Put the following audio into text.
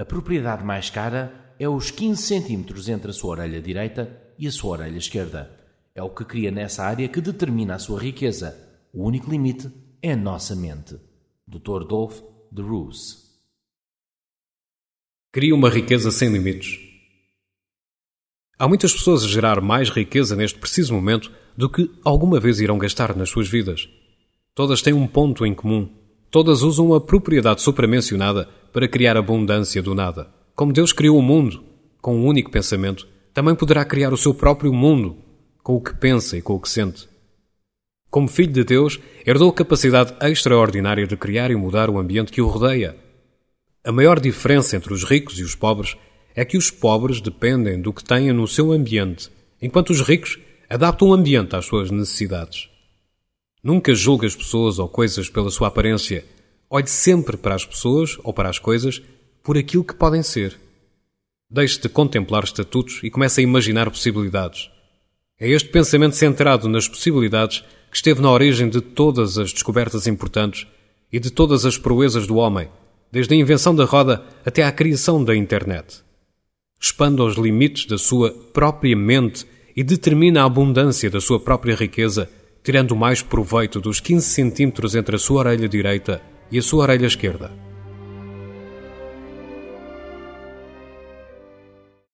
A propriedade mais cara é os 15 centímetros entre a sua orelha direita e a sua orelha esquerda. É o que cria nessa área que determina a sua riqueza. O único limite é a nossa mente. Dr. Dolph de Roos. Cria uma riqueza sem limites. Há muitas pessoas a gerar mais riqueza neste preciso momento do que alguma vez irão gastar nas suas vidas. Todas têm um ponto em comum. Todas usam a propriedade supramencionada para criar abundância do nada. Como Deus criou o mundo com um único pensamento, também poderá criar o seu próprio mundo com o que pensa e com o que sente. Como filho de Deus, herdou a capacidade extraordinária de criar e mudar o ambiente que o rodeia. A maior diferença entre os ricos e os pobres é que os pobres dependem do que têm no seu ambiente, enquanto os ricos adaptam o ambiente às suas necessidades. Nunca julgue as pessoas ou coisas pela sua aparência. Olhe sempre para as pessoas ou para as coisas por aquilo que podem ser. Deixe de contemplar estatutos e comece a imaginar possibilidades. É este pensamento centrado nas possibilidades que esteve na origem de todas as descobertas importantes e de todas as proezas do homem, desde a invenção da roda até à criação da internet. Expanda os limites da sua própria mente e determina a abundância da sua própria riqueza, tirando mais proveito dos 15 centímetros entre a sua orelha direita e a sua orelha esquerda.